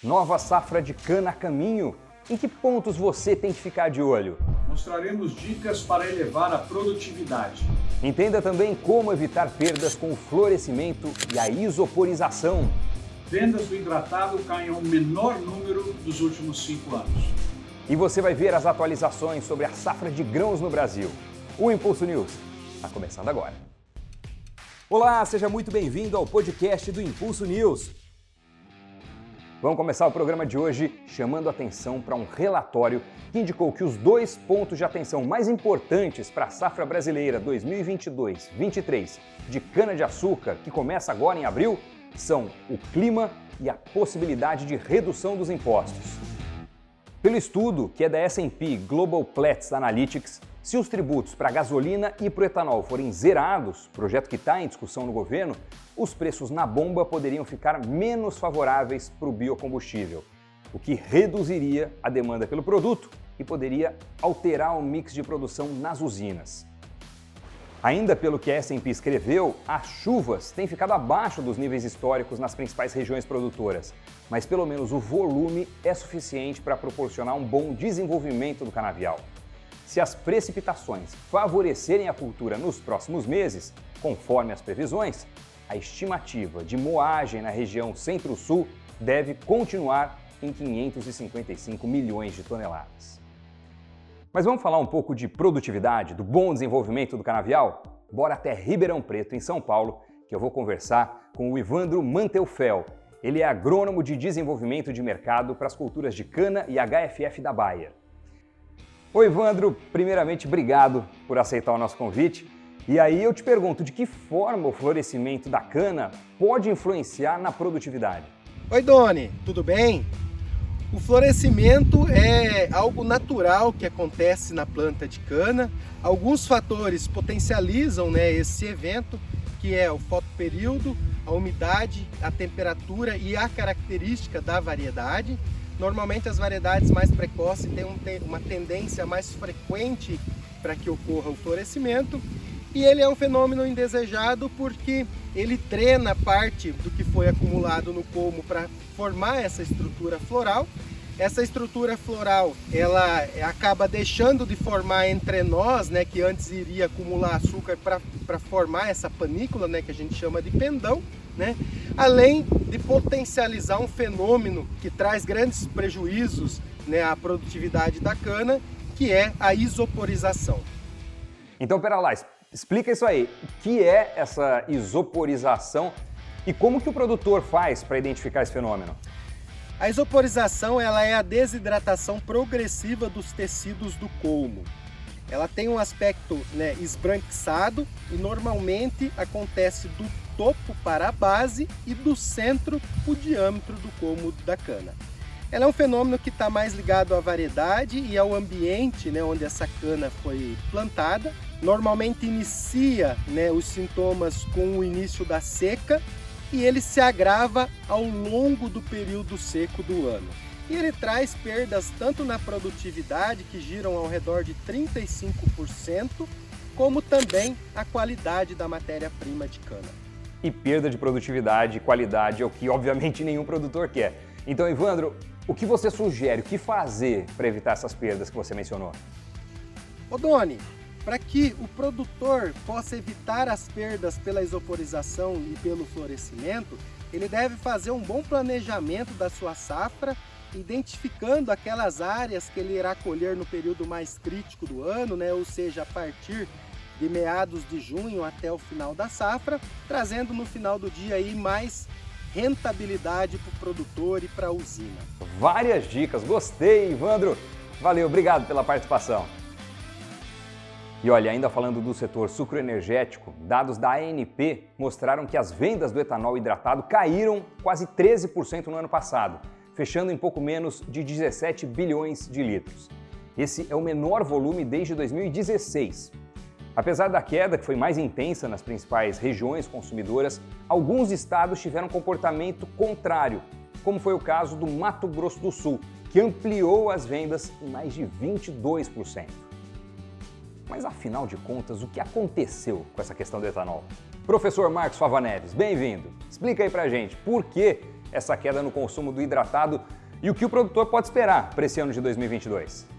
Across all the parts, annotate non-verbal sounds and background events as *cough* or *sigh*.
Nova safra de cana a caminho? Em que pontos você tem que ficar de olho? Mostraremos dicas para elevar a produtividade. Entenda também como evitar perdas com o florescimento e a isoporização. Vendas do hidratado caem ao menor número dos últimos cinco anos. E você vai ver as atualizações sobre a safra de grãos no Brasil. O Impulso News está começando agora. Olá, seja muito bem-vindo ao podcast do Impulso News. Vamos começar o programa de hoje chamando atenção para um relatório que indicou que os dois pontos de atenção mais importantes para a safra brasileira 2022-23 de cana-de-açúcar, que começa agora em abril, são o clima e a possibilidade de redução dos impostos. Pelo estudo, que é da S&P Global Platts Analytics, se os tributos para a gasolina e para o etanol forem zerados, projeto que está em discussão no governo, os preços na bomba poderiam ficar menos favoráveis para o biocombustível, o que reduziria a demanda pelo produto e poderia alterar o mix de produção nas usinas. Ainda pelo que a S&P escreveu, as chuvas têm ficado abaixo dos níveis históricos nas principais regiões produtoras, mas pelo menos o volume é suficiente para proporcionar um bom desenvolvimento do canavial. Se as precipitações favorecerem a cultura nos próximos meses, conforme as previsões, a estimativa de moagem na região centro-sul deve continuar em 555 milhões de toneladas. Mas vamos falar um pouco de produtividade, do bom desenvolvimento do canavial? Bora até Ribeirão Preto, em São Paulo, que eu vou conversar com o Ivandro Mantelfel. Ele é agrônomo de desenvolvimento de mercado para as culturas de cana e HFF da Bayer. Oi, Evandro. Primeiramente, obrigado por aceitar o nosso convite. E aí eu te pergunto, de que forma o florescimento da cana pode influenciar na produtividade? Oi, Doni, tudo bem? O florescimento é algo natural que acontece na planta de cana. Alguns fatores potencializam né, esse evento, que é o fotoperíodo, a umidade, a temperatura e a característica da variedade. Normalmente as variedades mais precoces têm uma tendência mais frequente para que ocorra o florescimento e ele é um fenômeno indesejado porque ele drena parte do que foi acumulado no colmo para formar essa estrutura floral. Essa estrutura floral, ela acaba deixando de formar entre nós, né, que antes iria acumular açúcar para formar essa panícula, né, que a gente chama de pendão né? além de potencializar um fenômeno que traz grandes prejuízos né, à produtividade da cana, que é a isoporização. Então, pera lá, explica isso aí. O que é essa isoporização e como que o produtor faz para identificar esse fenômeno? A isoporização ela é a desidratação progressiva dos tecidos do colmo. Ela tem um aspecto né, esbranquiçado e normalmente acontece do topo para a base e do centro o diâmetro do cômodo da cana. Ela é um fenômeno que está mais ligado à variedade e ao ambiente né, onde essa cana foi plantada. Normalmente inicia né, os sintomas com o início da seca e ele se agrava ao longo do período seco do ano. E ele traz perdas tanto na produtividade, que giram ao redor de 35%, como também a qualidade da matéria-prima de cana. E perda de produtividade e qualidade é o que, obviamente, *laughs* nenhum produtor quer. Então, Evandro, o que você sugere, o que fazer para evitar essas perdas que você mencionou? Ô Doni, para que o produtor possa evitar as perdas pela isoporização e pelo florescimento, ele deve fazer um bom planejamento da sua safra identificando aquelas áreas que ele irá colher no período mais crítico do ano, né? ou seja, a partir de meados de junho até o final da safra, trazendo no final do dia aí mais rentabilidade para o produtor e para a usina. Várias dicas, gostei, Ivandro. Valeu, obrigado pela participação. E olha, ainda falando do setor sucroenergético, dados da ANP mostraram que as vendas do etanol hidratado caíram quase 13% no ano passado fechando em pouco menos de 17 bilhões de litros. Esse é o menor volume desde 2016. Apesar da queda, que foi mais intensa nas principais regiões consumidoras, alguns estados tiveram comportamento contrário, como foi o caso do Mato Grosso do Sul, que ampliou as vendas em mais de 22%. Mas afinal de contas, o que aconteceu com essa questão do etanol? Professor Marcos Fava Neves, bem-vindo. Explica aí pra gente por que essa queda no consumo do hidratado e o que o produtor pode esperar para esse ano de 2022?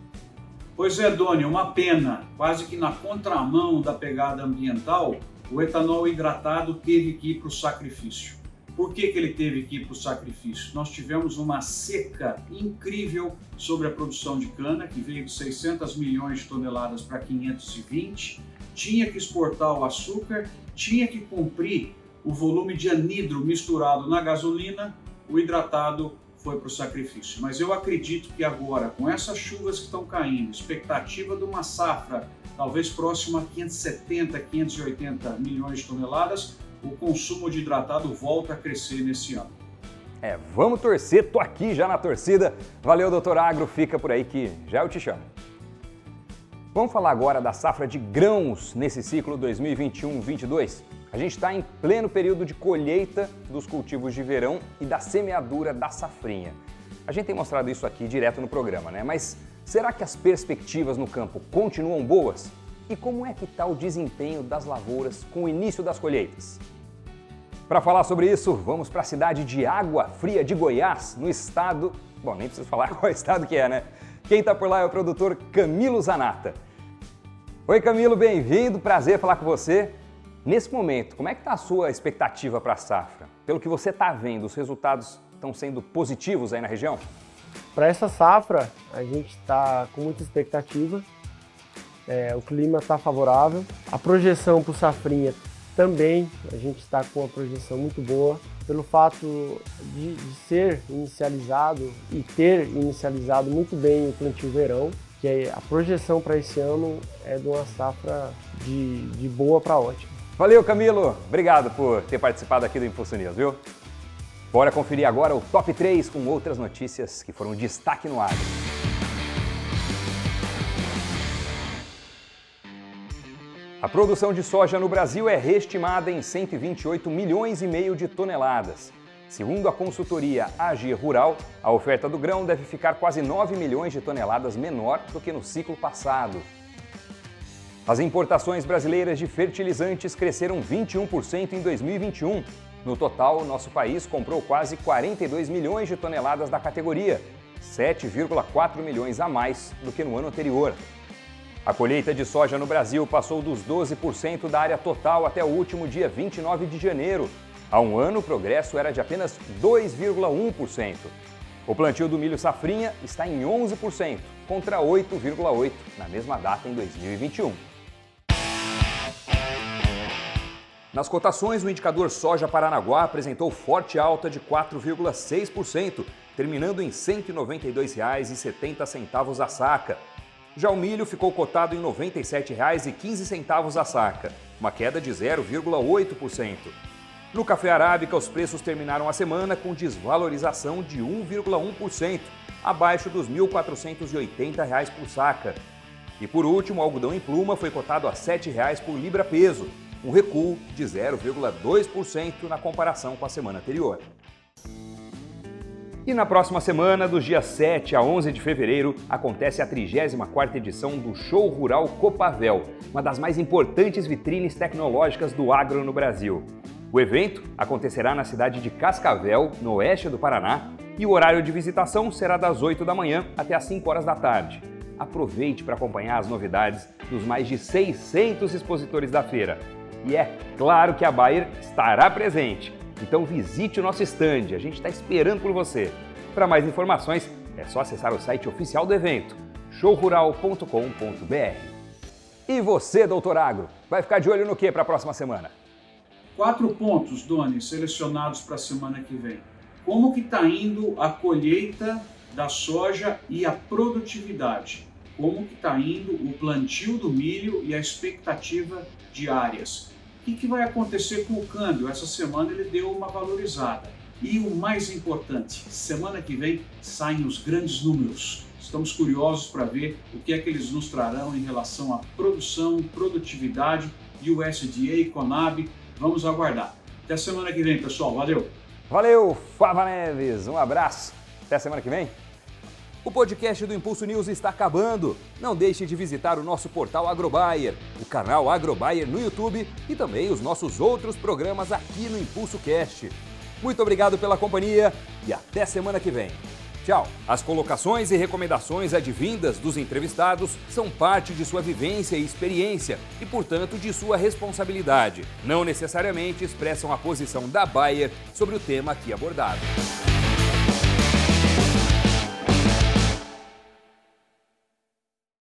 Pois é, Doni, uma pena. Quase que na contramão da pegada ambiental, o etanol hidratado teve que ir para o sacrifício. Por que, que ele teve que ir para o sacrifício? Nós tivemos uma seca incrível sobre a produção de cana, que veio de 600 milhões de toneladas para 520, tinha que exportar o açúcar, tinha que cumprir o volume de anidro misturado na gasolina, o hidratado foi para o sacrifício. Mas eu acredito que agora, com essas chuvas que estão caindo, expectativa de uma safra talvez próxima a 570, 580 milhões de toneladas, o consumo de hidratado volta a crescer nesse ano. É, vamos torcer, tô aqui já na torcida. Valeu, doutor Agro, fica por aí que já eu te chamo. Vamos falar agora da safra de grãos nesse ciclo 2021-22. A gente está em pleno período de colheita dos cultivos de verão e da semeadura da safrinha. A gente tem mostrado isso aqui direto no programa, né? Mas será que as perspectivas no campo continuam boas? E como é que está o desempenho das lavouras com o início das colheitas? Para falar sobre isso, vamos para a cidade de Água Fria de Goiás, no estado. Bom, nem preciso falar *laughs* qual estado que é, né? Quem está por lá é o produtor Camilo Zanata. Oi, Camilo, bem-vindo. Prazer falar com você. Nesse momento, como é que está a sua expectativa para a safra? Pelo que você está vendo, os resultados estão sendo positivos aí na região? Para essa safra, a gente está com muita expectativa. É, o clima está favorável. A projeção para o safrinha também, a gente está com uma projeção muito boa. Pelo fato de, de ser inicializado e ter inicializado muito bem o plantio verão, que a projeção para esse ano é de uma safra de, de boa para ótima. Valeu, Camilo. Obrigado por ter participado aqui do Impulso News, viu? Bora conferir agora o top 3 com outras notícias que foram destaque no ar. A produção de soja no Brasil é reestimada em 128 milhões e meio de toneladas. Segundo a consultoria Agir Rural, a oferta do grão deve ficar quase 9 milhões de toneladas menor do que no ciclo passado. As importações brasileiras de fertilizantes cresceram 21% em 2021. No total, nosso país comprou quase 42 milhões de toneladas da categoria, 7,4 milhões a mais do que no ano anterior. A colheita de soja no Brasil passou dos 12% da área total até o último dia 29 de janeiro. Há um ano, o progresso era de apenas 2,1%. O plantio do milho safrinha está em 11%, contra 8,8% na mesma data em 2021. Nas cotações, o indicador soja Paranaguá apresentou forte alta de 4,6%, terminando em R$ 192,70 a saca. Já o milho ficou cotado em R$ 97,15 a saca, uma queda de 0,8%. No café arábica, os preços terminaram a semana com desvalorização de 1,1%, abaixo dos R$ 1.480 por saca. E por último, o algodão em pluma foi cotado a R$ 7,00 por libra-peso, um recuo de 0,2% na comparação com a semana anterior. E na próxima semana, dos dias 7 a 11 de fevereiro, acontece a 34ª edição do Show Rural Copavel, uma das mais importantes vitrines tecnológicas do agro no Brasil. O evento acontecerá na cidade de Cascavel, no oeste do Paraná, e o horário de visitação será das 8 da manhã até as 5 horas da tarde. Aproveite para acompanhar as novidades dos mais de 600 expositores da feira e é claro que a Bayer estará presente. Então visite o nosso estande, a gente está esperando por você. Para mais informações, é só acessar o site oficial do evento, showrural.com.br. E você, doutor Agro, vai ficar de olho no que para a próxima semana? Quatro pontos, Doni, selecionados para a semana que vem. Como que está indo a colheita da soja e a produtividade? Como que está indo o plantio do milho e a expectativa de áreas? O que, que vai acontecer com o câmbio? Essa semana ele deu uma valorizada. E o mais importante, semana que vem saem os grandes números. Estamos curiosos para ver o que é que eles nos trarão em relação à produção, produtividade, USDA, Conab. Vamos aguardar. Até semana que vem, pessoal. Valeu! Valeu, Fava Neves. Um abraço. Até semana que vem. O podcast do Impulso News está acabando. Não deixe de visitar o nosso portal Agrobayer, o canal Agrobayer no YouTube e também os nossos outros programas aqui no Impulso Cast. Muito obrigado pela companhia e até semana que vem. Tchau. As colocações e recomendações advindas dos entrevistados são parte de sua vivência e experiência e, portanto, de sua responsabilidade. Não necessariamente expressam a posição da Bayer sobre o tema aqui abordado.